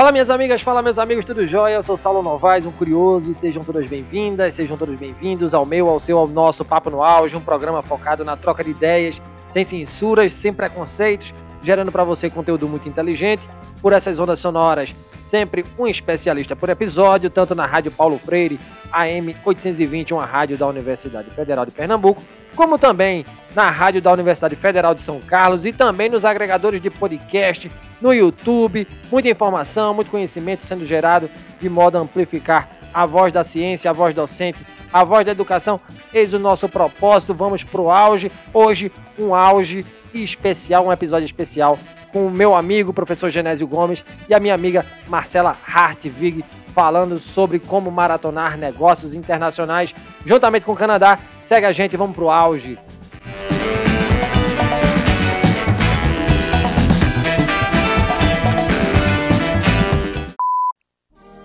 Fala minhas amigas, fala meus amigos, tudo jóia? Eu sou Saulo Novaes, um curioso, e sejam todas bem-vindas, sejam todos bem-vindos ao meu, ao seu, ao nosso Papo no Auge, um programa focado na troca de ideias, sem censuras, sem preconceitos, gerando para você conteúdo muito inteligente, por essas ondas sonoras, sempre um especialista por episódio, tanto na Rádio Paulo Freire, AM 820, uma rádio da Universidade Federal de Pernambuco, como também na rádio da Universidade Federal de São Carlos e também nos agregadores de podcast, no YouTube. Muita informação, muito conhecimento sendo gerado de modo a amplificar a voz da ciência, a voz docente, a voz da educação. Eis o nosso propósito. Vamos para o auge. Hoje, um auge especial, um episódio especial com o meu amigo, professor Genésio Gomes, e a minha amiga Marcela Hartvig, falando sobre como maratonar negócios internacionais juntamente com o Canadá. Segue a gente, vamos para o auge.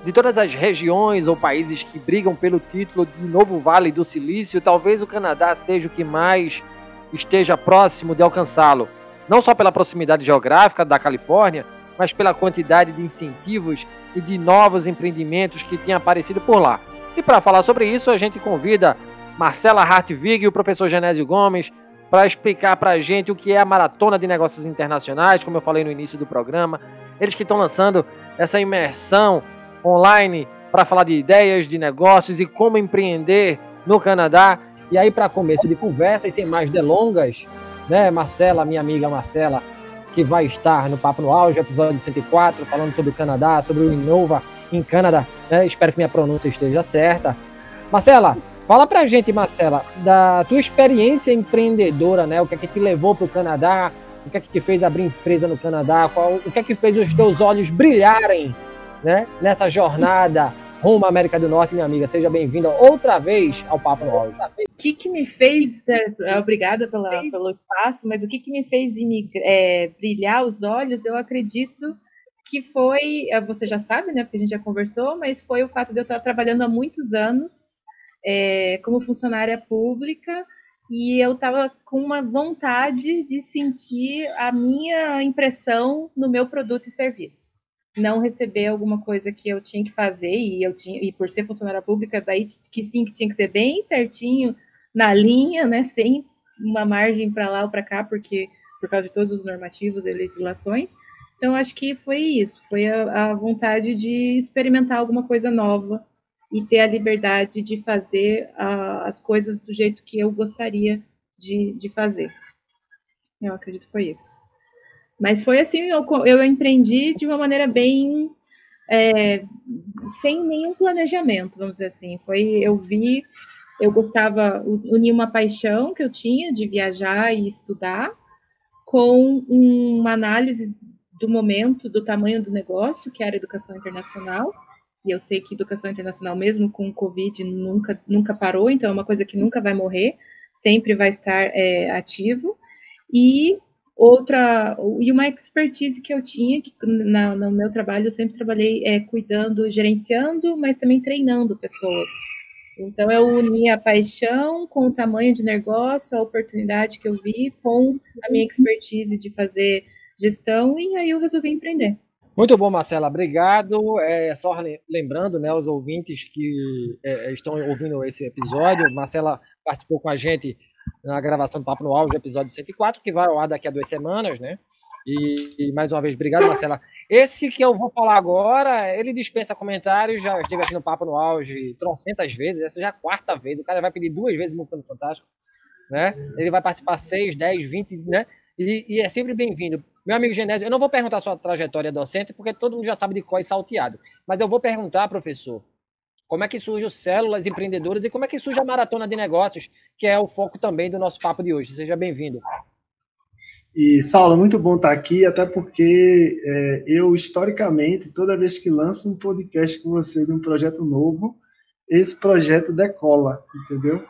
De todas as regiões ou países que brigam pelo título de Novo Vale do Silício, talvez o Canadá seja o que mais esteja próximo de alcançá-lo. Não só pela proximidade geográfica da Califórnia, mas pela quantidade de incentivos e de novos empreendimentos que têm aparecido por lá. E para falar sobre isso, a gente convida Marcela Hartvig e o professor Genésio Gomes para explicar para a gente o que é a Maratona de Negócios Internacionais, como eu falei no início do programa. Eles que estão lançando essa imersão online para falar de ideias, de negócios e como empreender no Canadá. E aí, para começo de conversa e sem mais delongas, né, Marcela, minha amiga Marcela, que vai estar no Papo no Auge, episódio 104, falando sobre o Canadá, sobre o Inova em Canadá. Né? Espero que minha pronúncia esteja certa. Marcela, fala pra gente, Marcela, da tua experiência empreendedora, né? O que é que te levou para o Canadá? O que é que te fez abrir empresa no Canadá? Qual, o que é que fez os teus olhos brilharem né, nessa jornada rumo à América do Norte, minha amiga. Seja bem-vinda outra vez ao Papo no Auge. O que, que me fez, é, obrigada pela, pelo espaço, mas o que, que me fez é, brilhar os olhos, eu acredito que foi, é, você já sabe, né, porque a gente já conversou, mas foi o fato de eu estar trabalhando há muitos anos é, como funcionária pública e eu estava com uma vontade de sentir a minha impressão no meu produto e serviço não receber alguma coisa que eu tinha que fazer e eu tinha e por ser funcionária pública daí que sim que tinha que ser bem certinho na linha, né, sem uma margem para lá ou para cá, porque por causa de todos os normativos e legislações. Então acho que foi isso, foi a, a vontade de experimentar alguma coisa nova e ter a liberdade de fazer as coisas do jeito que eu gostaria de, de fazer. Eu acredito que foi isso. Mas foi assim, eu, eu empreendi de uma maneira bem é, sem nenhum planejamento, vamos dizer assim. Foi, eu vi, eu gostava, unir uma paixão que eu tinha de viajar e estudar com uma análise do momento, do tamanho do negócio, que era educação internacional. E eu sei que educação internacional, mesmo com o Covid, nunca, nunca parou, então é uma coisa que nunca vai morrer, sempre vai estar é, ativo. E Outra, e uma expertise que eu tinha, que na, no meu trabalho eu sempre trabalhei é, cuidando, gerenciando, mas também treinando pessoas. Então eu uni a paixão com o tamanho de negócio, a oportunidade que eu vi, com a minha expertise de fazer gestão, e aí eu resolvi empreender. Muito bom, Marcela, obrigado. É, só lembrando, né, os ouvintes que é, estão ouvindo esse episódio, Marcela participou com a gente na gravação do Papo no Auge, episódio 104, que vai ao ar daqui a duas semanas, né? E, e, mais uma vez, obrigado, Marcela. Esse que eu vou falar agora, ele dispensa comentários, já estive aqui no Papo no Auge trocentas vezes, essa já é a quarta vez, o cara vai pedir duas vezes música no Fantástico, né? Ele vai participar seis, dez, vinte, né? E, e é sempre bem-vindo. Meu amigo Genésio, eu não vou perguntar sua trajetória docente, porque todo mundo já sabe de qual é salteado, mas eu vou perguntar, professor, como é que surge o Células Empreendedoras e como é que surge a Maratona de Negócios, que é o foco também do nosso papo de hoje. Seja bem-vindo. E, Saulo, muito bom estar aqui, até porque é, eu, historicamente, toda vez que lanço um podcast com você de um projeto novo, esse projeto decola, entendeu?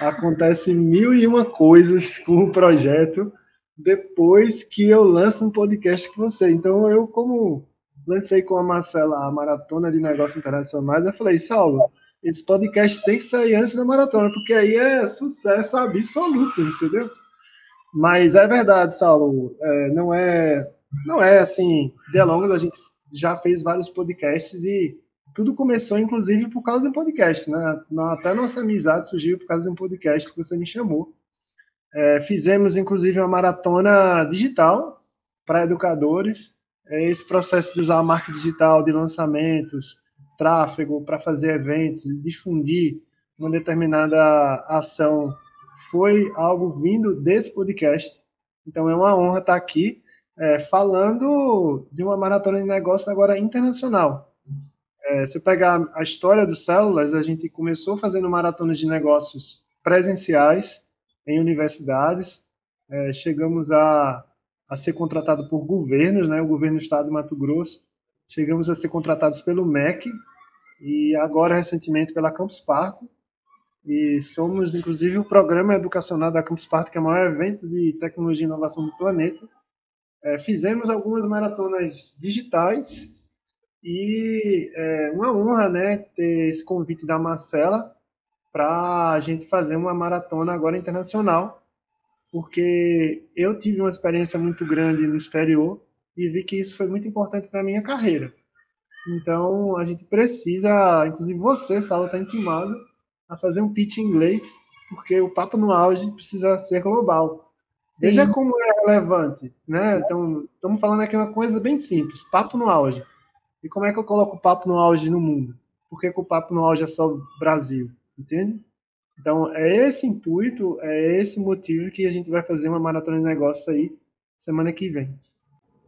Acontece mil e uma coisas com o projeto depois que eu lanço um podcast com você. Então, eu, como lancei com a Marcela a Maratona de Negócios Internacionais, eu falei, Saulo, esse podcast tem que sair antes da maratona, porque aí é sucesso absoluto, entendeu? Mas é verdade, Saulo, é, não é não é assim, delongas, a gente já fez vários podcasts e tudo começou, inclusive, por causa do podcast, né? Até nossa amizade surgiu por causa de um podcast que você me chamou. É, fizemos, inclusive, uma maratona digital para educadores. É esse processo de usar a marca digital de lançamentos, tráfego para fazer eventos, difundir uma determinada ação foi algo vindo desse podcast. Então é uma honra estar aqui é, falando de uma maratona de negócio agora internacional. É, se pegar a história do Células, a gente começou fazendo maratonas de negócios presenciais em universidades, é, chegamos a, a ser contratado por governos, né, o governo do estado de Mato Grosso, chegamos a ser contratados pelo MEC e agora recentemente pela Campus Party, e somos, inclusive, o programa educacional da Campus Party, que é o maior evento de tecnologia e inovação do planeta. É, fizemos algumas maratonas digitais e é uma honra né, ter esse convite da Marcela para a gente fazer uma maratona agora internacional, porque eu tive uma experiência muito grande no exterior e vi que isso foi muito importante para a minha carreira. Então, a gente precisa, inclusive você, Sala, está intimado a fazer um pitch em inglês, porque o papo no auge precisa ser global. Sim. Veja como é relevante, né? Então, estamos falando aqui uma coisa bem simples, papo no auge. E como é que eu coloco o papo no auge no mundo? Por que, que o papo no auge é só Brasil? Entende? Então, é esse intuito, é esse motivo que a gente vai fazer uma maratona de negócios aí semana que vem.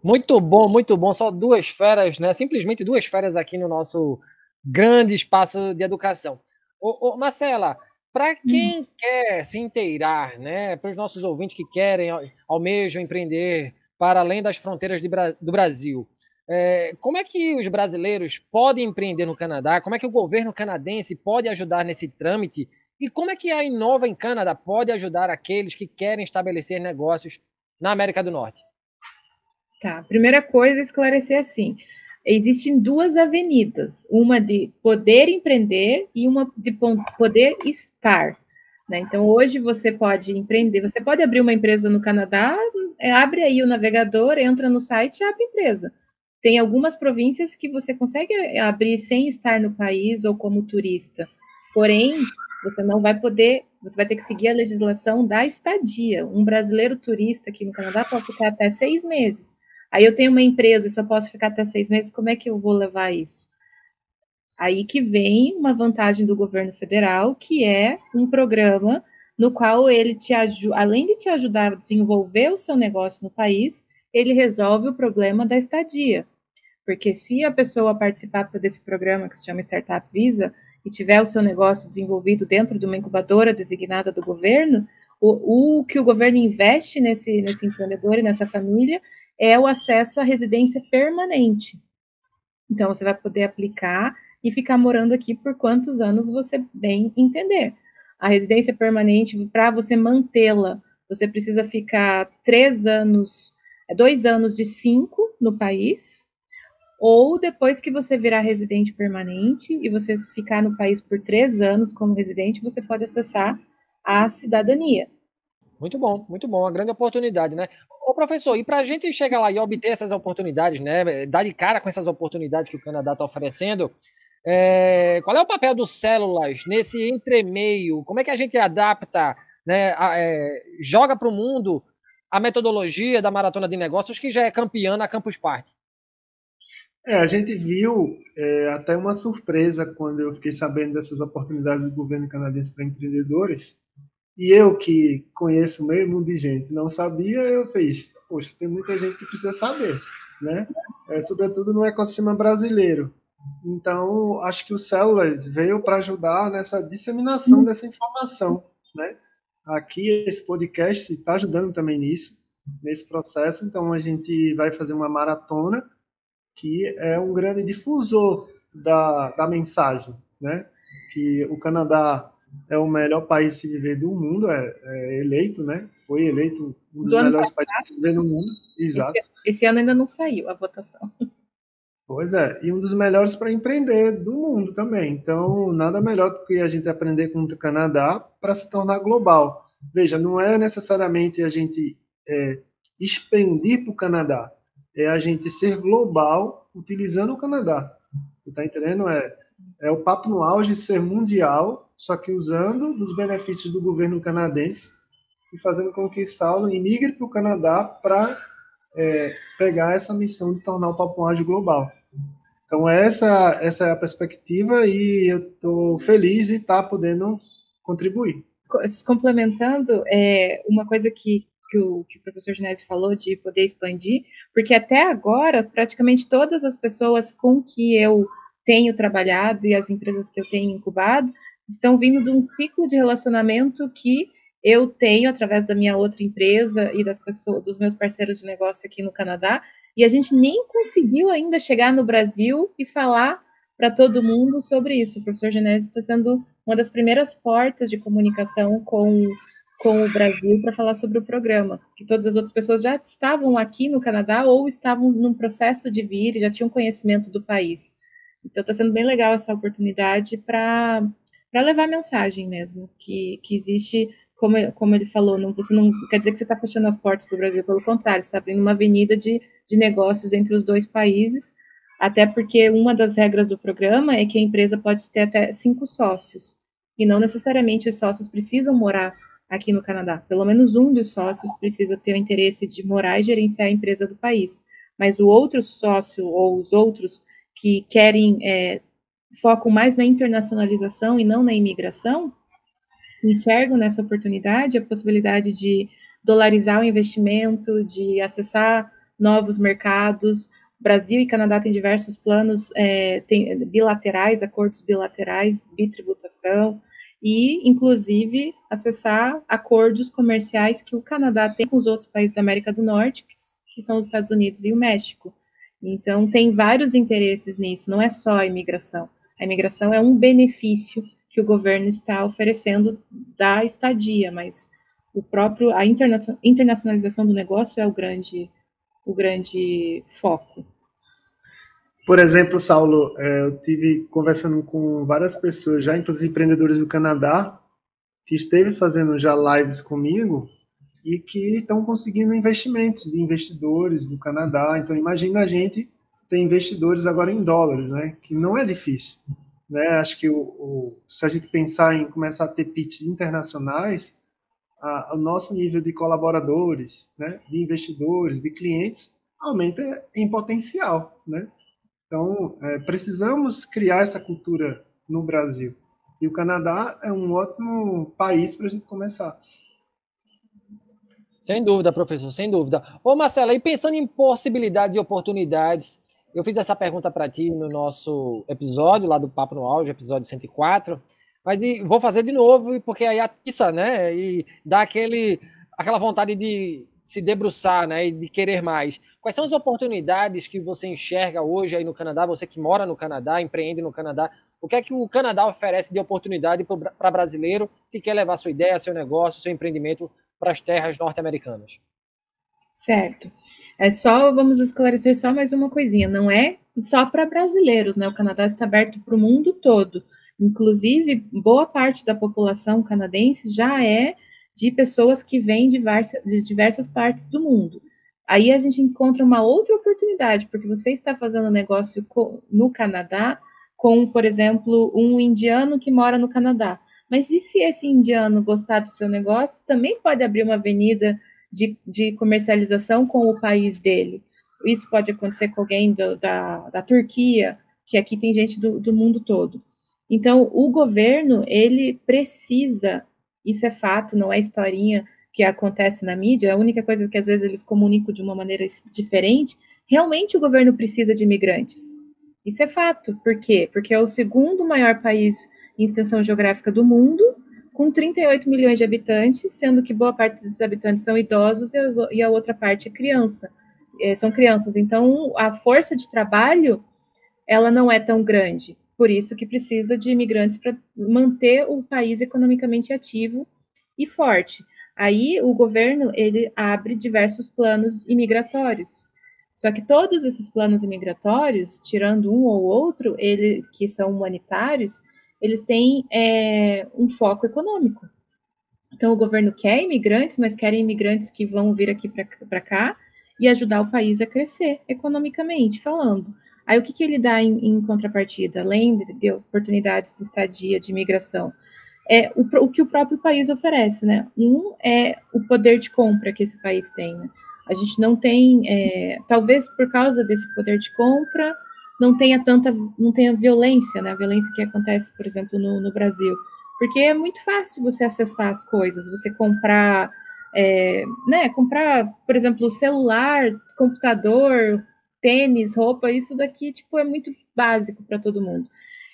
Muito bom, muito bom. Só duas férias, né? Simplesmente duas férias aqui no nosso grande espaço de educação. Ô, ô Marcela, para hum. quem hum. quer se inteirar, né, para os nossos ouvintes que querem, almejam empreender para além das fronteiras Bra do Brasil, é, como é que os brasileiros podem empreender no Canadá? Como é que o governo canadense pode ajudar nesse trâmite? E como é que a Inova em Canadá pode ajudar aqueles que querem estabelecer negócios na América do Norte? Tá, primeira coisa, esclarecer assim existem duas avenidas, uma de poder empreender e uma de poder estar. Né? Então, hoje você pode empreender, você pode abrir uma empresa no Canadá, é, abre aí o navegador, entra no site e abre empresa. Tem algumas províncias que você consegue abrir sem estar no país ou como turista. Porém, você não vai poder, você vai ter que seguir a legislação da estadia. Um brasileiro turista aqui no Canadá pode ficar até seis meses. Aí eu tenho uma empresa e só posso ficar até seis meses, como é que eu vou levar isso? Aí que vem uma vantagem do governo federal, que é um programa no qual ele te ajuda, além de te ajudar a desenvolver o seu negócio no país, ele resolve o problema da estadia. Porque se a pessoa participar desse programa que se chama Startup Visa e tiver o seu negócio desenvolvido dentro de uma incubadora designada do governo, o, o que o governo investe nesse, nesse empreendedor e nessa família é o acesso à residência permanente. Então, você vai poder aplicar e ficar morando aqui por quantos anos você bem entender. A residência permanente, para você mantê-la, você precisa ficar três anos, é, dois anos de cinco no país, ou depois que você virar residente permanente e você ficar no país por três anos como residente, você pode acessar a cidadania. Muito bom, muito bom, uma grande oportunidade, né? Ô professor, e para a gente chegar lá e obter essas oportunidades, né? Dar de cara com essas oportunidades que o Canadá está oferecendo, é, qual é o papel dos células nesse entremeio? Como é que a gente adapta, né? A, é, joga para o mundo a metodologia da maratona de negócios que já é campeã na Campus Party? É, a gente viu é, até uma surpresa quando eu fiquei sabendo dessas oportunidades do governo canadense para empreendedores e eu que conheço meio mundo de gente, não sabia, eu fiz, poxa, tem muita gente que precisa saber, né? É, sobretudo no ecossistema brasileiro. Então, acho que o Células veio para ajudar nessa disseminação dessa informação, né? Aqui, esse podcast está ajudando também nisso, nesse processo. Então, a gente vai fazer uma maratona que é um grande difusor da, da mensagem, né? Que o Canadá é o melhor país se viver do mundo, é, é eleito, né? Foi eleito um dos do melhores países se viver no mundo. Exato. Esse, esse, ano ainda não saiu a votação. Pois é, e um dos melhores para empreender do mundo também. Então, nada melhor do que a gente aprender com o Canadá para se tornar global. Veja, não é necessariamente a gente é, expandir para o Canadá, é a gente ser global utilizando o Canadá. Você está entendendo? É, é o papo no auge ser mundial, só que usando dos benefícios do governo canadense e fazendo com que Saulo imigre para o Canadá para é, pegar essa missão de tornar o papo ágil global. Então essa essa é a perspectiva e eu estou feliz de estar tá podendo contribuir. Complementando, é, uma coisa que, que, o, que o professor Genésio falou de poder expandir, porque até agora, praticamente todas as pessoas com que eu tenho trabalhado e as empresas que eu tenho incubado estão vindo de um ciclo de relacionamento que eu tenho através da minha outra empresa e das pessoas, dos meus parceiros de negócio aqui no Canadá, e a gente nem conseguiu ainda chegar no Brasil e falar para todo mundo sobre isso. O professor Genésio está sendo uma das primeiras portas de comunicação com, com o Brasil para falar sobre o programa, que todas as outras pessoas já estavam aqui no Canadá ou estavam num processo de vir e já tinham conhecimento do país. Então está sendo bem legal essa oportunidade para levar a mensagem mesmo, que, que existe como, como ele falou, não, você não quer dizer que você está fechando as portas para o Brasil, pelo contrário, você está abrindo uma avenida de, de negócios entre os dois países, até porque uma das regras do programa é que a empresa pode ter até cinco sócios, e não necessariamente os sócios precisam morar aqui no Canadá. Pelo menos um dos sócios precisa ter o interesse de morar e gerenciar a empresa do país, mas o outro sócio ou os outros que querem é, focam mais na internacionalização e não na imigração, enxergam nessa oportunidade a possibilidade de dolarizar o investimento, de acessar novos mercados. Brasil e Canadá têm diversos planos é, tem, bilaterais, acordos bilaterais, bitributação, e, inclusive, acessar acordos comerciais que o Canadá tem com os outros países da América do Norte, que, são os Estados Unidos e o México. Então, tem vários interesses nisso, não é só a imigração. A imigração é um benefício que o governo está oferecendo da estadia, mas o próprio a interna internacionalização do negócio é o grande o grande foco. Por exemplo, Saulo, é, eu tive conversando com várias pessoas, já inclusive empreendedores do Canadá, que esteve fazendo já lives comigo e que estão conseguindo investimentos de investidores do Canadá. Então, imagina a gente ter investidores agora em dólares, né? Que não é difícil. Né? Acho que o, o, se a gente pensar em começar a ter pitches internacionais, a, o nosso nível de colaboradores, né, de investidores, de clientes, aumenta em potencial. Né? Então, é, precisamos criar essa cultura no Brasil. E o Canadá é um ótimo país para a gente começar. Sem dúvida, professor, sem dúvida. Ô, Marcela, e pensando em possibilidades e oportunidades, eu fiz essa pergunta para ti no nosso episódio lá do Papo no Auge, episódio 104, mas vou fazer de novo, porque aí atiça, né? E dá aquele, aquela vontade de se debruçar, né? E de querer mais. Quais são as oportunidades que você enxerga hoje aí no Canadá? Você que mora no Canadá, empreende no Canadá, o que é que o Canadá oferece de oportunidade para brasileiro que quer levar sua ideia, seu negócio, seu empreendimento para as terras norte-americanas? Certo. É só, vamos esclarecer só mais uma coisinha, não é só para brasileiros, né? O Canadá está aberto para o mundo todo. Inclusive, boa parte da população canadense já é de pessoas que vêm de diversas, de diversas partes do mundo. Aí a gente encontra uma outra oportunidade, porque você está fazendo negócio no Canadá com, por exemplo, um indiano que mora no Canadá. Mas e se esse indiano gostar do seu negócio, também pode abrir uma avenida de, de comercialização com o país dele. Isso pode acontecer com alguém do, da, da Turquia, que aqui tem gente do, do mundo todo. Então, o governo, ele precisa, isso é fato, não é historinha que acontece na mídia, a única coisa que às vezes eles comunicam de uma maneira diferente, realmente o governo precisa de imigrantes. Isso é fato. Por quê? Porque é o segundo maior país em extensão geográfica do mundo, com 38 milhões de habitantes, sendo que boa parte desses habitantes são idosos e, a outra parte é criança, é, são crianças. Então, a força de trabalho, ela não é tão grande. Por isso que precisa de imigrantes para manter o país economicamente ativo e forte. Aí, o governo, ele abre diversos planos imigratórios. Só que todos esses planos imigratórios, tirando um ou outro, ele, que são humanitários, eles têm é, um foco econômico. Então, o governo quer imigrantes, mas querem imigrantes que vão vir aqui para cá e ajudar o país a crescer economicamente falando. Aí o que, que ele dá em, em contrapartida, além de, de, oportunidades de estadia, de imigração? É o, o, que o próprio país oferece, né? Um é o poder de compra que esse país tem. Né? A gente não tem, é, talvez por causa desse poder de compra, não tenha tanta, não tenha violência, né? A violência que acontece, por exemplo, no, no Brasil. Porque é muito fácil você acessar as coisas, você comprar, é, né? Comprar, por exemplo, celular, computador, tênis, roupa, isso daqui, tipo, é muito básico para todo mundo.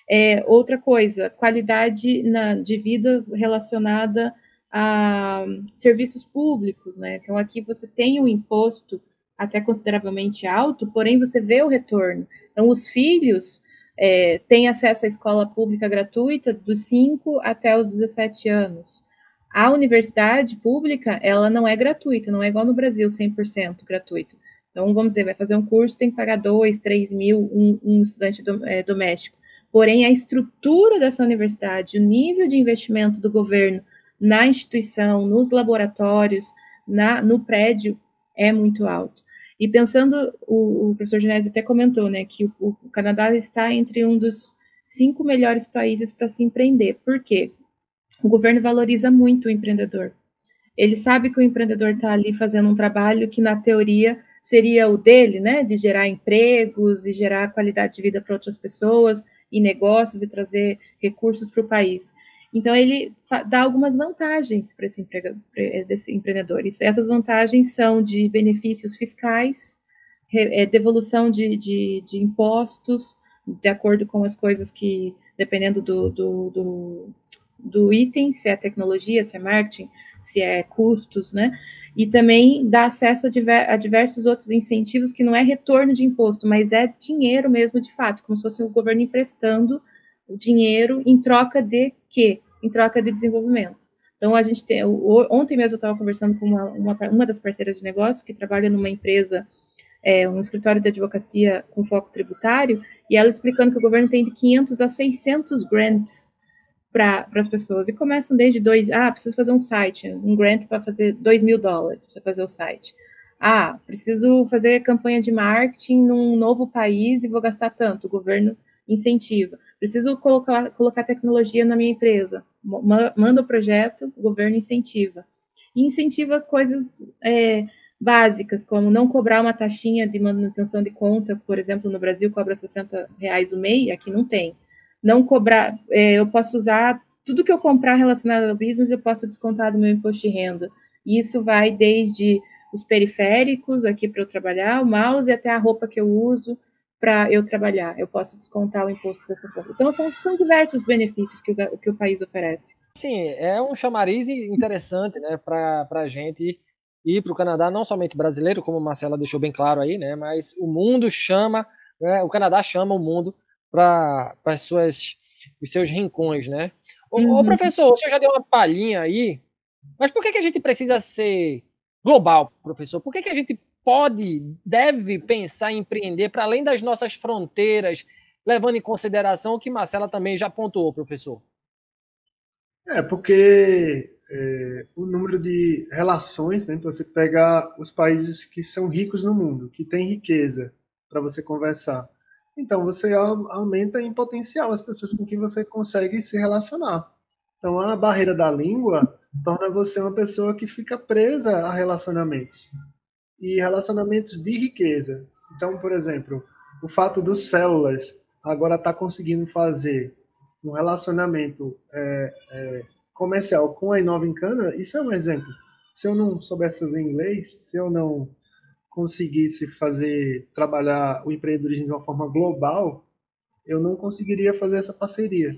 É, outra coisa, qualidade na, de vida relacionada a serviços públicos, né? Então aqui você tem um imposto até consideravelmente alto, porém você vê o retorno. Então, os filhos é, têm acesso à escola pública gratuita dos 5 até os 17 anos. A universidade pública, ela não é gratuita, não é igual no Brasil, 100% gratuito. Então, vamos dizer, vai fazer um curso, tem que pagar 2, 3 mil, um, um estudante do, é, doméstico. Porém, a estrutura dessa universidade, o nível de investimento do governo na instituição, nos laboratórios, na, no prédio, é muito alto. E pensando, o, o professor Genésio até comentou, né, que o, o, Canadá está entre um dos cinco melhores países para se empreender. Por quê? O governo valoriza muito o empreendedor. Ele sabe que o empreendedor está ali fazendo um trabalho que, na teoria, seria o dele, né, de gerar empregos e gerar qualidade de vida para outras pessoas e negócios e trazer recursos para o país. Então, ele dá algumas vantagens para esse, esse empreendedor. Essas vantagens são de benefícios fiscais, é, devolução de, de, de, impostos, de acordo com as coisas que, dependendo do, do, do, do item, se é tecnologia, se é marketing, se é custos, né? E também dá acesso a, diver, a, diversos outros incentivos que não é retorno de imposto, mas é dinheiro mesmo de fato, como se fosse o governo emprestando o dinheiro em troca de quê? em troca de desenvolvimento. Então, a gente tem. Ontem mesmo eu estava conversando com uma, uma, uma, das parceiras de negócios que trabalha numa empresa, é, um escritório de advocacia com foco tributário, e ela explicando que o governo tem de 500 a 600 grants para as pessoas. E começam desde dois. Ah, preciso fazer um site, um grant para fazer 2 mil dólares para fazer o site. Ah, preciso fazer campanha de marketing num novo país e vou gastar tanto. O governo incentiva. Preciso colocar, colocar tecnologia na minha empresa. Manda o projeto, o governo incentiva. E incentiva coisas é, básicas, como não cobrar uma taxinha de manutenção de conta, por exemplo, no Brasil cobra 60 reais o mês, aqui não tem. Não cobrar, é, eu posso usar tudo que eu comprar relacionado ao business, eu posso descontar do meu imposto de renda. E isso vai desde os periféricos aqui para eu trabalhar, o mouse até a roupa que eu uso, para eu trabalhar. Eu posso descontar o imposto dessa forma. Então, são, são diversos benefícios que o, que o país oferece. Sim, é um chamariz interessante né, para a gente ir para o Canadá, não somente brasileiro, como a Marcela deixou bem claro aí, né, mas o mundo chama, né, o Canadá chama o mundo para as suas os seus rincões, né? Ô, uhum. ô, professor, o senhor já deu uma palhinha aí, mas por que, que a gente precisa ser global, professor? Por que, que a gente pode, deve pensar em empreender para além das nossas fronteiras, levando em consideração o que Marcela também já pontuou, professor? É, porque é, o número de relações, né, você pega os países que são ricos no mundo, que têm riqueza para você conversar. Então, você aumenta em potencial as pessoas com quem você consegue se relacionar. Então, a barreira da língua torna você uma pessoa que fica presa a relacionamentos e relacionamentos de riqueza. Então, por exemplo, o fato dos células agora estar tá conseguindo fazer um relacionamento é, é, comercial com a Inova Cana, isso é um exemplo. Se eu não soubesse fazer inglês, se eu não conseguisse fazer trabalhar o empreendedorismo de uma forma global, eu não conseguiria fazer essa parceria.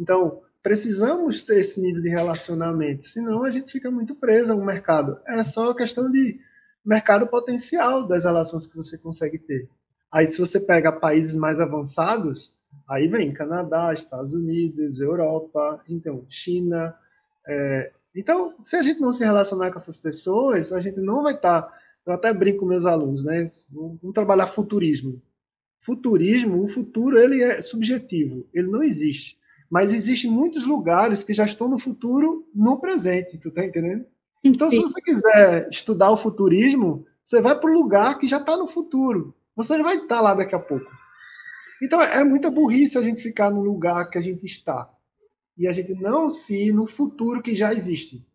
Então, precisamos ter esse nível de relacionamento, senão a gente fica muito preso ao mercado. É só questão de mercado potencial das relações que você consegue ter. Aí, se você pega países mais avançados, aí vem Canadá, Estados Unidos, Europa, então China. É... então, se a gente não se relacionar com essas pessoas, a gente não vai estar. Tá... Eu até brinco com meus alunos, né? Vamos trabalhar futurismo. Futurismo, o futuro ele é subjetivo, ele não existe. Mas existem muitos lugares que já estão no futuro no presente, tu tá entendendo? Então, Sim. se você quiser estudar o futurismo, Você vai para o lugar que já está no futuro. Você já vai estar tá lá daqui a pouco. Então é muita burrice a gente ficar no lugar que a gente está e a gente não se ir no futuro que já existe.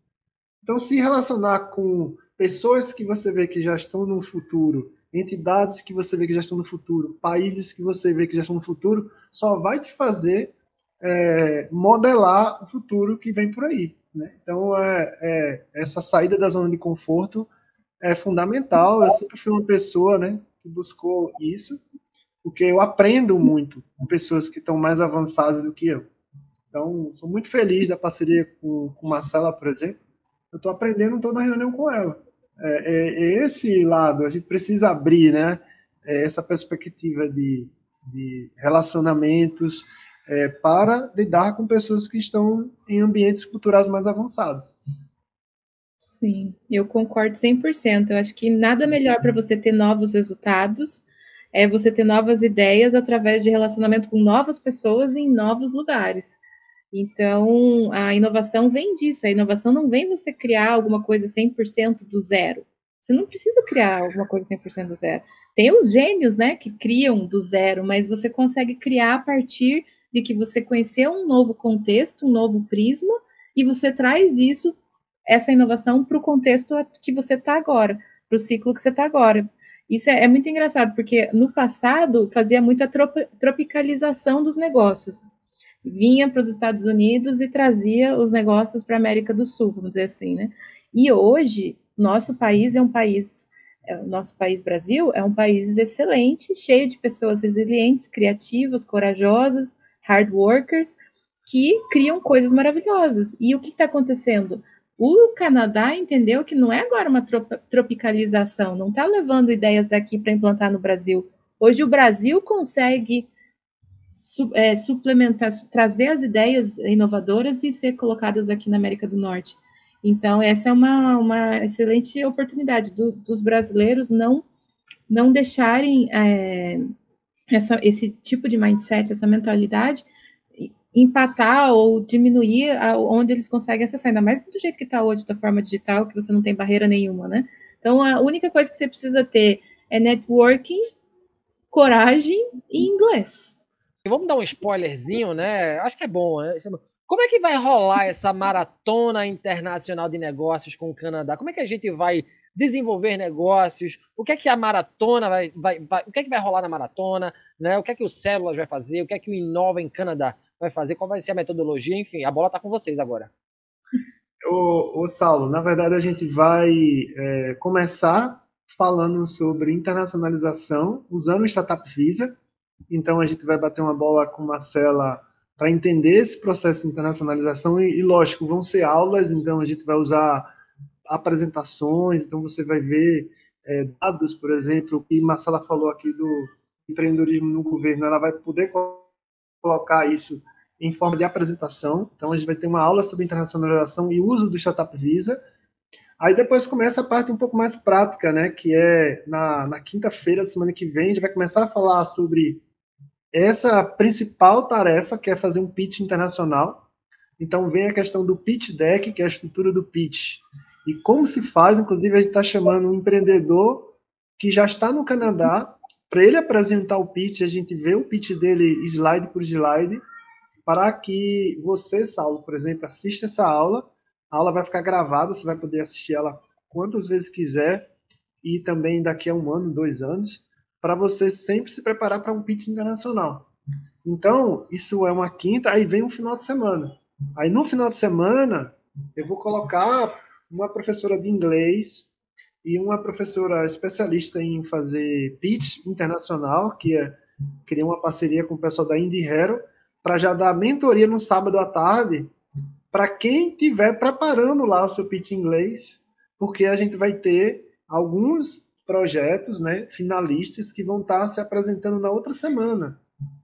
Então, se relacionar com pessoas que você vê que já estão no futuro, entidades que você vê que já estão no futuro, países que você vê que já estão no futuro, só vai te fazer é, modelar o futuro que vem por aí. Né? Então, é, é, essa saída da zona de conforto é fundamental. Eu sempre fui uma pessoa né, que buscou isso porque eu aprendo muito com pessoas que estão mais avançadas do que eu. Então, sou muito feliz da parceria com, com Marcela, por exemplo. Eu estou aprendendo toda reunião com ela. É, é, é, esse lado, a gente precisa abrir, né? É essa perspectiva de, de relacionamentos é, para lidar com pessoas que estão em ambientes culturais mais avançados. Sim, eu concordo 100%. Eu acho que nada melhor para você ter novos resultados é você ter novas ideias através de relacionamento com novas pessoas em novos lugares. Então, a inovação vem disso. A inovação não vem você criar alguma coisa 100% do zero. Você não precisa criar alguma coisa 100% do zero. Tem os gênios, né, que criam do zero, mas você consegue criar a partir de que você conheceu um novo contexto, um novo prisma, e você traz isso, essa inovação, para o contexto que você está agora, para o ciclo que você está agora. Isso é, é, muito engraçado, porque no passado fazia muita trop tropicalização dos negócios. Vinha para os Estados Unidos e trazia os negócios para a América do Sul, vamos dizer assim, né? E hoje, nosso país é um país, é, nosso país Brasil é um país excelente, cheio de pessoas resilientes, criativas, corajosas, hard workers, que criam coisas maravilhosas. E o que está acontecendo? O Canadá entendeu que não é agora uma tropicalização, não está levando ideias daqui para implantar no Brasil. Hoje o Brasil consegue su é, suplementar, trazer as ideias inovadoras e ser colocadas aqui na América do Norte. Então, essa é uma, uma excelente oportunidade do, dos brasileiros não, não deixarem é, essa, esse tipo de mindset, essa mentalidade, empatar ou diminuir a, onde eles conseguem acessar, ainda mais do jeito que está hoje, da forma digital, que você não tem barreira nenhuma, né? Então, a única coisa que você precisa ter é networking, coragem e inglês. Vamos dar um spoilerzinho, né? Acho que é bom, né? Como é que vai rolar essa maratona internacional de negócios com o Canadá? Como é que a gente vai desenvolver negócios? O que é que a maratona vai, vai, vai o que é que vai rolar na maratona? Né? O que é que o Células vai fazer? O que é que o Inova em Canadá vai fazer, qual vai ser a metodologia, enfim, a bola está com vocês agora. Ô, ô, Saulo, na verdade a gente vai é, começar falando sobre internacionalização usando o Startup Visa. Então a gente vai bater uma bola com Marcela para entender esse processo de internacionalização e, e, lógico, vão ser aulas, então a gente vai usar apresentações, então você vai ver é, dados, por exemplo, que Marcela falou aqui do empreendedorismo no governo, ela vai poder colocar isso em forma de apresentação. Então, a gente vai ter uma aula sobre internacionalização e uso do Startup Visa. Aí depois começa a parte um pouco mais prática, né? Que é na, na quinta-feira semana que vem, a gente vai começar a falar sobre essa principal tarefa, que é fazer um pitch internacional. Então, vem a questão do pitch deck, que é a estrutura do pitch. E como se faz, inclusive, a gente está chamando um empreendedor que já está no Canadá para ele apresentar o pitch, a gente vê o pitch dele slide por slide, para que você, Saulo, por exemplo, assista essa aula. A aula vai ficar gravada, você vai poder assistir ela quantas vezes quiser e também daqui a um ano, dois anos, para você sempre se preparar para um pitch internacional. Então, isso é uma quinta, aí vem um final de semana. Aí no final de semana, eu vou colocar uma professora de inglês e uma professora especialista em fazer pitch internacional, que é, queria uma parceria com o pessoal da Indie Hero, para já dar mentoria no sábado à tarde, para quem estiver preparando lá o seu pitch inglês, porque a gente vai ter alguns projetos né, finalistas que vão estar se apresentando na outra semana,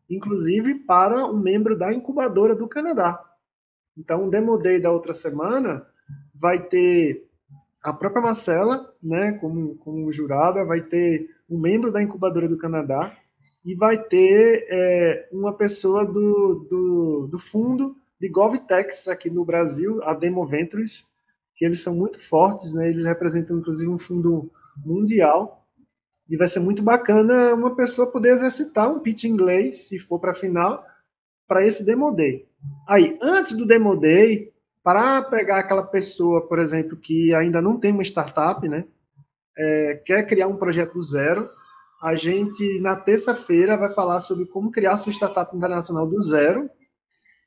inclusive para um membro da incubadora do Canadá. Então, o Demo Day da outra semana vai ter a própria Marcela, né, como, como jurada, vai ter um membro da incubadora do Canadá e vai ter é, uma pessoa do, do, do, fundo de GovTex aqui no Brasil, a Demo Ventures, que eles são muito fortes, né, eles representam inclusive um fundo mundial. E vai ser muito bacana uma pessoa poder exercitar um pitch inglês, se for para a final, para esse Demo Day. Aí, antes do Demo Day, para pegar aquela pessoa, por exemplo, que ainda não tem uma startup, né? É, quer criar um projeto do zero, a gente, na terça-feira, vai falar sobre como criar sua startup internacional do zero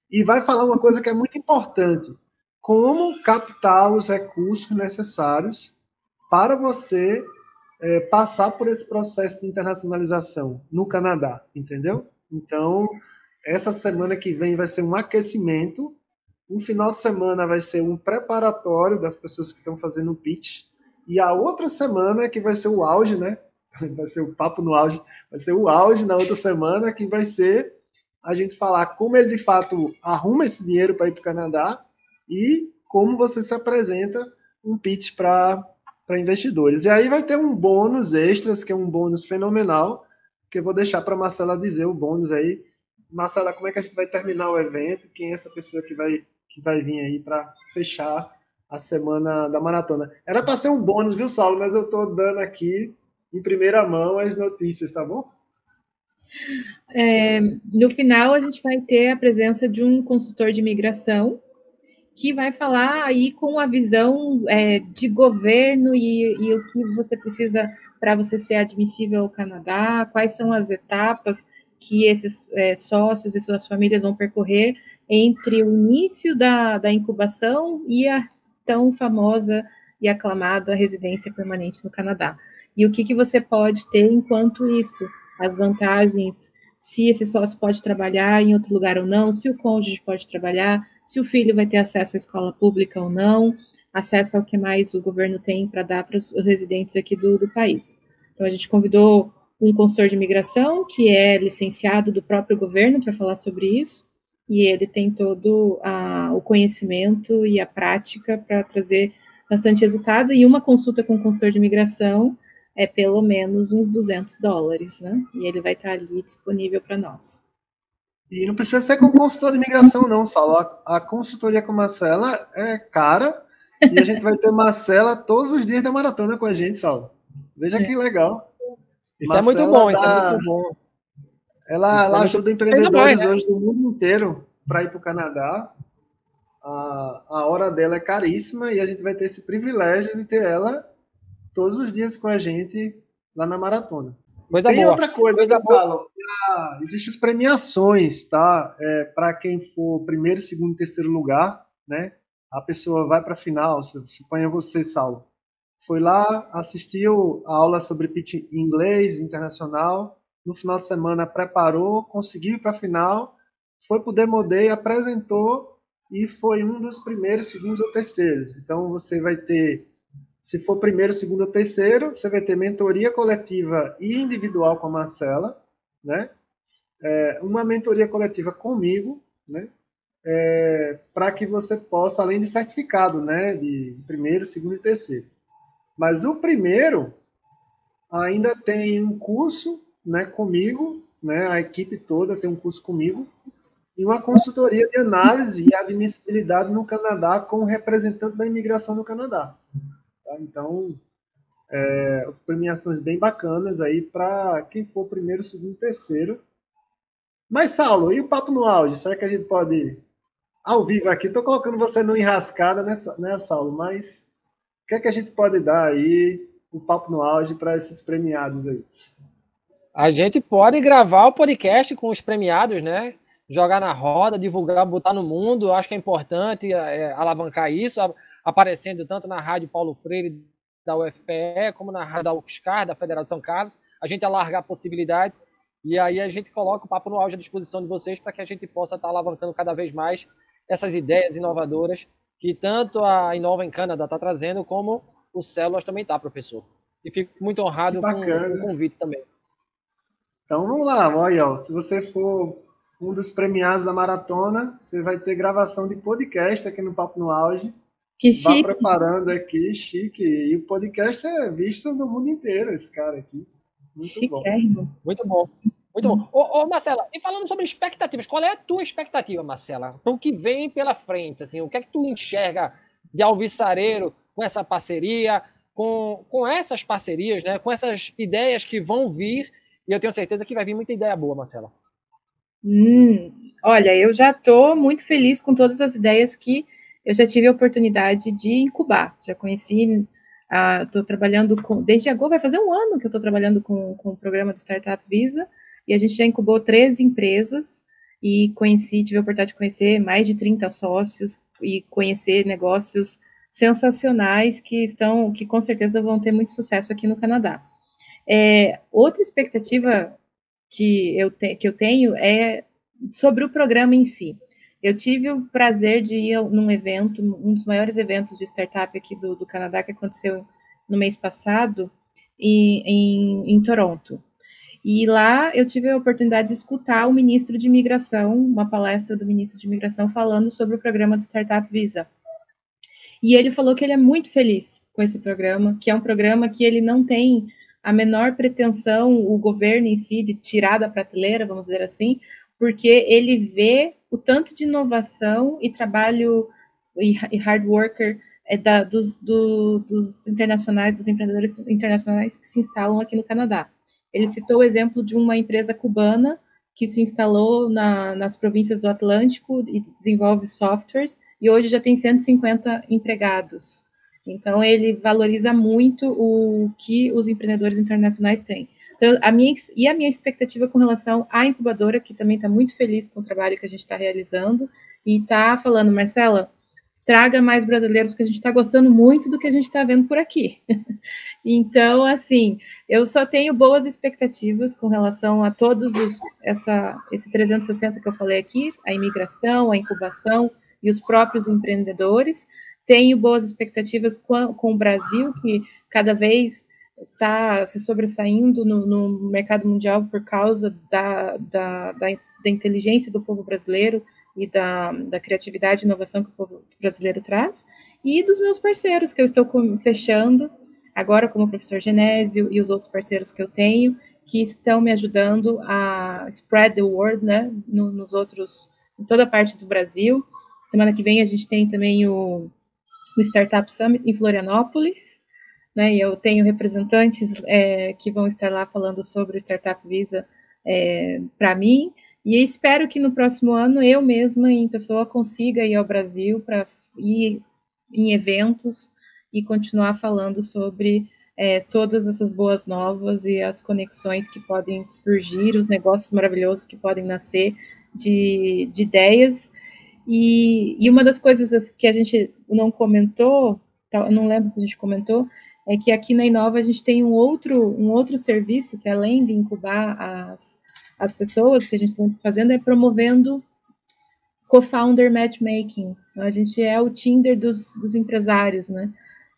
e vai falar uma coisa que é muito importante: como captar os recursos necessários para você é, passar por esse processo de internacionalização no Canadá, entendeu? Então, essa semana que vem vai ser um aquecimento, um final de semana vai ser um preparatório das pessoas que estão fazendo o pitch, e a outra semana que vai ser o auge, né? Vai ser o papo no auge, vai ser o auge na outra semana, que vai ser a gente falar como ele de fato arruma esse dinheiro para ir para o Canadá e como você se apresenta um pitch para para investidores. E aí vai ter um bônus extras, que é um bônus fenomenal, que eu vou deixar para Marcela dizer o bônus aí. Marcela, como é que a gente vai terminar o evento? Quem é essa pessoa que vai, que vai vir aí para fechar a semana da maratona? Era para ser um bônus, viu, Saulo? Mas eu estou dando aqui em primeira mão as notícias, tá bom? É, no final, a gente vai ter a presença de um consultor de imigração que vai falar aí com a visão é, de governo e, e, o que você precisa para você ser admissível ao Canadá, quais são as etapas que esses é, sócios e suas famílias vão percorrer entre o início da, da incubação e a tão famosa e aclamada residência permanente no Canadá. E o que, que você pode ter enquanto isso, as vantagens, se esse sócio pode trabalhar em outro lugar ou não, se o cônjuge pode trabalhar, se o filho vai ter acesso à escola pública ou não, acesso ao que mais o governo tem para dar para os residentes aqui do, do país. Então, a gente convidou um consultor de imigração, que é licenciado do próprio governo, para falar sobre isso, e ele tem todo a, o conhecimento e a prática para trazer bastante resultado, e uma consulta com o consultor de imigração é pelo menos uns 200 dólares, né? E ele vai estar ali disponível para nós. E não precisa ser com consultor de imigração, não, Saulo. A, a consultoria com Marcela é cara e a gente vai ter Marcela todos os dias da maratona com a gente, Saulo. Veja é. que legal. Isso Marcela é muito bom, isso é muito bom. Ela, ela é ajuda empreendedores né? hoje do mundo inteiro para ir para o Canadá. A, a hora dela é caríssima e a gente vai ter esse privilégio de ter ela todos os dias com a gente lá na maratona. Coisa Tem boa. outra coisa, coisa. Ah, existem as premiações, tá? É, para quem for primeiro, segundo, terceiro lugar, né? A pessoa vai para a final. Suponha você, Saulo. Foi lá, assistiu a aula sobre pitch inglês internacional. No final de semana preparou, conseguiu ir para a final, foi para o Demo Day, apresentou e foi um dos primeiros, segundos ou terceiros. Então você vai ter se for primeiro, segundo ou terceiro, você vai ter mentoria coletiva e individual com a Marcela, né? É, uma mentoria coletiva comigo, né? É, para que você possa, além de certificado, né? De primeiro, segundo e terceiro. Mas o primeiro ainda tem um curso, né? Comigo, né? A equipe toda tem um curso comigo e uma consultoria de análise e admissibilidade no Canadá com o representante da imigração no Canadá. Então, é, premiações bem bacanas aí para quem for primeiro, segundo terceiro. Mas, Saulo, e o papo no auge? Será que a gente pode ao vivo aqui? Estou colocando você no enrascada, né, né, Saulo? Mas o que é que a gente pode dar aí, o papo no auge, para esses premiados aí? A gente pode gravar o podcast com os premiados, né? Jogar na roda, divulgar, botar no mundo. Eu acho que é importante é, alavancar isso, aparecendo tanto na Rádio Paulo Freire da UFPE, como na Rádio da UFSCar, da Federal de São Carlos. A gente alargar possibilidades e aí a gente coloca o papo no auge à disposição de vocês para que a gente possa estar alavancando cada vez mais essas ideias inovadoras que tanto a Inova em Canadá está trazendo, como o Células também está, professor. E fico muito honrado com o convite também. Então vamos lá, olha, se você for um dos premiados da maratona. Você vai ter gravação de podcast aqui no Papo no Auge. Que chique. Vá preparando aqui, chique. E o podcast é visto no mundo inteiro, esse cara aqui. Muito bom. Muito bom. Muito bom. Ô, ô, Marcela, e falando sobre expectativas, qual é a tua expectativa, Marcela, para o que vem pela frente? Assim, o que é que tu enxerga de alvissareiro com essa parceria? com, com essas parcerias, né, com essas ideias que vão vir, e eu tenho certeza que vai vir muita ideia boa, Marcela. Hum, olha, eu já estou muito feliz com todas as ideias que eu já tive a oportunidade de incubar. Já conheci, estou uh, trabalhando com, desde agora, vai fazer um ano que eu estou trabalhando com, com o programa do Startup Visa, e a gente já incubou 13 empresas, e conheci, tive a oportunidade de conhecer mais de 30 sócios, e conhecer negócios sensacionais que estão, que com certeza vão ter muito sucesso aqui no Canadá. É, outra expectativa que eu, te, que eu tenho é sobre o programa em si. Eu tive o prazer de ir num evento, um dos maiores eventos de startup aqui do, do Canadá, que aconteceu no mês passado, em, em, em Toronto. E lá eu tive a oportunidade de escutar o ministro de Imigração, uma palestra do ministro de Imigração falando sobre o programa do Startup Visa. E ele falou que ele é muito feliz com esse programa, que é um programa que ele não tem a menor pretensão, o governo em si, de tirar da prateleira, vamos dizer assim, porque ele vê o tanto de inovação e trabalho e hard worker é da, dos, do, dos internacionais, dos empreendedores internacionais que se instalam aqui no Canadá. Ele citou o exemplo de uma empresa cubana que se instalou na, nas províncias do Atlântico e desenvolve softwares e hoje já tem 150 empregados. Então, ele valoriza muito o que os empreendedores internacionais têm. Então, a minha, e a minha expectativa com relação à incubadora, que também está muito feliz com o trabalho que a gente está realizando, e está falando, Marcela, traga mais brasileiros, porque a gente está gostando muito do que a gente está vendo por aqui. então, assim, eu só tenho boas expectativas com relação a todos os, essa, esse 360 que eu falei aqui, a imigração, a incubação, e os próprios empreendedores. Tenho boas expectativas com, com o Brasil, que cada vez está se sobressaindo no, no mercado mundial por causa da, da, da, da, inteligência do povo brasileiro e da, da criatividade e inovação que o povo brasileiro traz, e dos meus parceiros que eu estou fechando, agora como o professor Genésio e os outros parceiros que eu tenho, que estão me ajudando a spread the word, né, no, nos outros, em toda a parte do Brasil, Semana que vem a gente tem também o, o Startup Summit em Florianópolis, né? E eu tenho representantes é, que vão estar lá falando sobre o Startup Visa é, para mim. E espero que no próximo ano eu mesma, em pessoa, consiga ir ao Brasil para ir em eventos e continuar falando sobre é, todas essas boas novas e as conexões que podem surgir, os negócios maravilhosos que podem nascer de, de ideias e, e uma das coisas que a gente não comentou, eu não lembro se a gente comentou, é que aqui na Inova a gente tem um outro, um outro serviço que além de incubar as, as pessoas, que a gente está fazendo é promovendo co-founder matchmaking. A gente é o Tinder dos, dos empresários, né?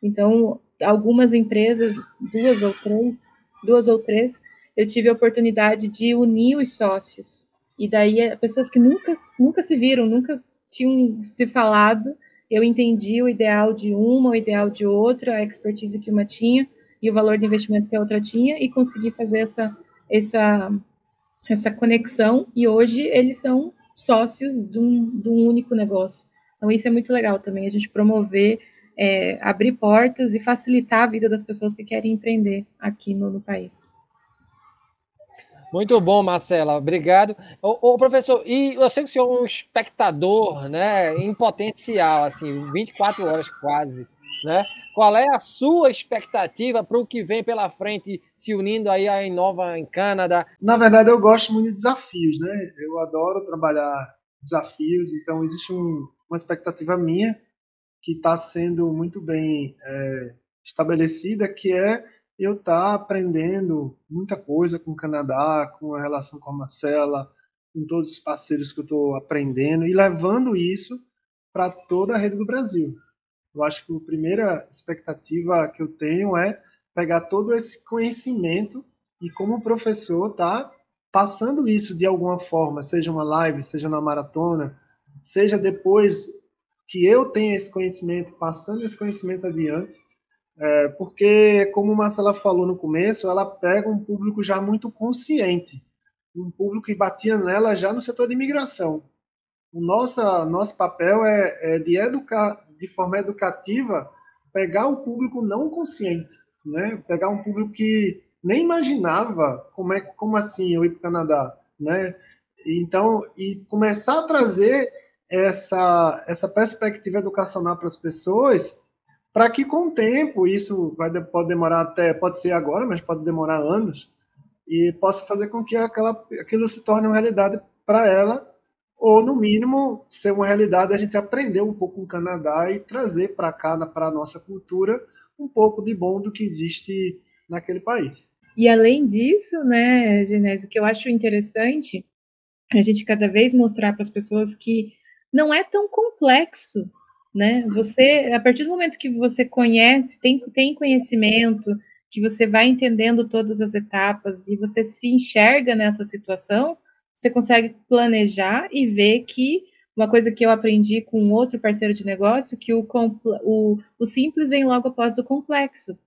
Então, algumas empresas, duas ou três, duas ou três, eu tive a oportunidade de unir os sócios. E daí, pessoas que nunca, nunca se viram, nunca tinham se falado, eu entendi o ideal de uma, o ideal de outra, a expertise que uma tinha e o valor de investimento que a outra tinha e consegui fazer essa essa essa conexão e hoje eles são sócios de um, de um único negócio. Então isso é muito legal também a gente promover, é, abrir portas e facilitar a vida das pessoas que querem empreender aqui no, no país. Muito bom, Marcela, obrigado. Ô, professor, e eu sei que o senhor é um espectador, né, em potencial, assim, 24 horas quase, né? Qual é a sua expectativa para o que vem pela frente, se unindo aí a Inova em Canadá? Na verdade, eu gosto muito de desafios, né? Eu adoro trabalhar desafios, então existe um, uma expectativa minha que está sendo muito bem é, estabelecida, que é eu estar tá aprendendo muita coisa com o Canadá, com a relação com a Marcela, com todos os parceiros que eu estou aprendendo e levando isso para toda a rede do Brasil. Eu acho que a primeira expectativa que eu tenho é pegar todo esse conhecimento e como professor tá passando isso de alguma forma, seja uma live, seja na maratona, seja depois que eu tenha esse conhecimento, passando esse conhecimento adiante é, porque, como Marcela falou no começo, ela pega um público já muito consciente, um público que batia nela já no setor de imigração. O nosso, nosso papel é, é de educar de forma educativa pegar o público não consciente, né? Pegar um público que nem imaginava como é como assim eu ir para o Canadá, né? Então, e começar a trazer essa essa perspectiva educacional para as pessoas, para que com o tempo isso vai pode demorar até pode ser agora, mas pode demorar anos e possa fazer com que aquela aquilo se torne uma realidade para ela ou no mínimo ser uma realidade a gente aprender um pouco com o Canadá e trazer para cá para a nossa cultura um pouco de bom do que existe naquele país. E além disso, né, Genésio, que eu acho interessante a gente cada vez mostrar para as pessoas que não é tão complexo, né? Você, a partir do momento que você conhece, tem, tem conhecimento, que você vai entendendo todas as etapas e você se enxerga nessa situação, você consegue planejar e ver que uma coisa que eu aprendi com outro parceiro de negócio, que o, o, o simples vem logo após do complexo.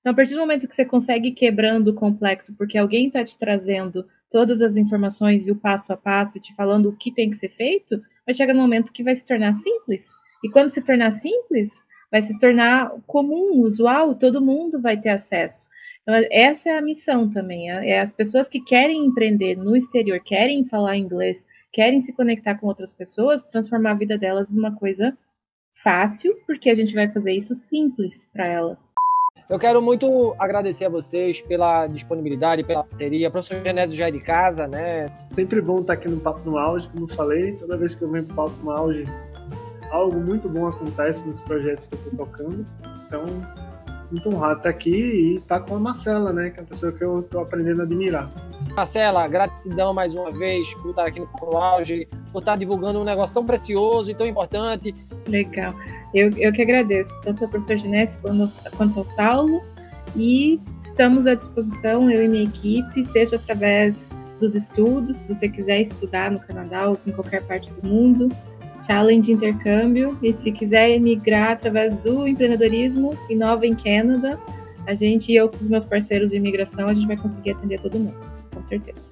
Então, a partir do momento que você consegue ir quebrando o complexo, porque alguém está te trazendo todas as informações e o passo a passo, te falando o que tem que ser feito, vai chegar no momento que vai se tornar simples. E quando se tornar simples, vai se tornar comum, usual, todo mundo vai ter acesso. Então, essa é a missão também. É, é as pessoas que querem empreender no exterior, querem falar inglês, querem se conectar com outras pessoas, transformar a vida delas numa coisa fácil, porque a gente vai fazer isso simples para elas. Eu quero muito agradecer a vocês pela disponibilidade, pela parceria. Professor Genésio já é de casa, né? Sempre bom estar aqui no Papo no Auge, como eu falei. Toda vez que eu venho para o Papo no Auge, algo muito bom acontece nos projetos que eu estou tocando. Então, muito honrado estar aqui e estar com a Marcela, né? Que é uma pessoa que eu estou aprendendo a admirar. Marcela, gratidão mais uma vez por estar aqui no Papo no Auge, por estar divulgando um negócio tão precioso e tão importante. Legal. Eu, eu que agradeço, tanto ao professor Genésio quanto ao Saulo, e estamos à disposição, eu e minha equipe, seja através dos estudos, se você quiser estudar no Canadá ou em qualquer parte do mundo, challenge intercâmbio, e se quiser emigrar através do empreendedorismo, Inova em Canadá, a gente e eu com os meus parceiros de imigração, a gente vai conseguir atender todo mundo, com certeza.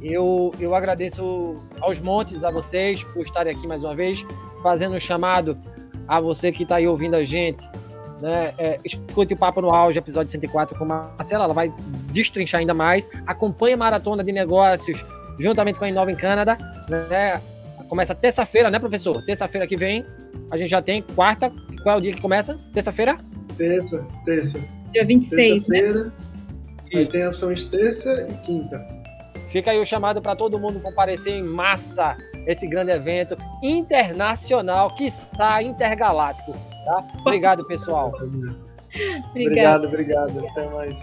Eu, eu agradeço aos montes a vocês por estarem aqui mais uma vez, fazendo um chamado a você que está aí ouvindo a gente, né? É, escute o Papo no Auge, episódio 104 com a Marcela, ela vai destrinchar ainda mais. Acompanhe a Maratona de Negócios juntamente com a Inova em Canadá, né? Começa terça-feira, né, professor? Terça-feira que vem, a gente já tem quarta. Qual é o dia que começa? Terça-feira? Terça, terça. Dia 26, terça né? Aí tem ações terça e quinta. Fica aí o chamado para todo mundo comparecer em massa esse grande evento internacional que está intergaláctico. Tá? Obrigado, pessoal. obrigado, obrigado. Até mais.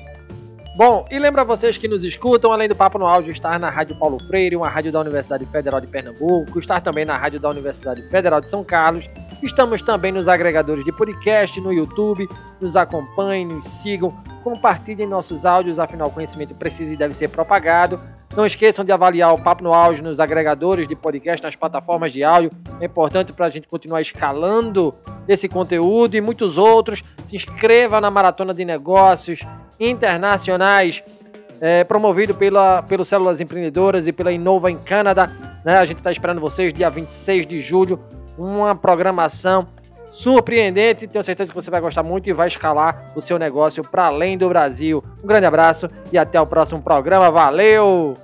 Bom, e lembra vocês que nos escutam, além do Papo no Áudio, estar na Rádio Paulo Freire, uma rádio da Universidade Federal de Pernambuco, estar também na Rádio da Universidade Federal de São Carlos. Estamos também nos agregadores de podcast, no YouTube. Nos acompanhem, nos sigam, compartilhem nossos áudios, afinal, o conhecimento precisa e deve ser propagado. Não esqueçam de avaliar o Papo no Áudio nos agregadores de podcast, nas plataformas de áudio. É importante para a gente continuar escalando esse conteúdo e muitos outros. Se inscreva na Maratona de Negócios Internacionais, é, promovido pela, pelo Células Empreendedoras e pela Inova em Canadá. Né? A gente está esperando vocês dia 26 de julho. Uma programação surpreendente. Tenho certeza que você vai gostar muito e vai escalar o seu negócio para além do Brasil. Um grande abraço e até o próximo programa. Valeu!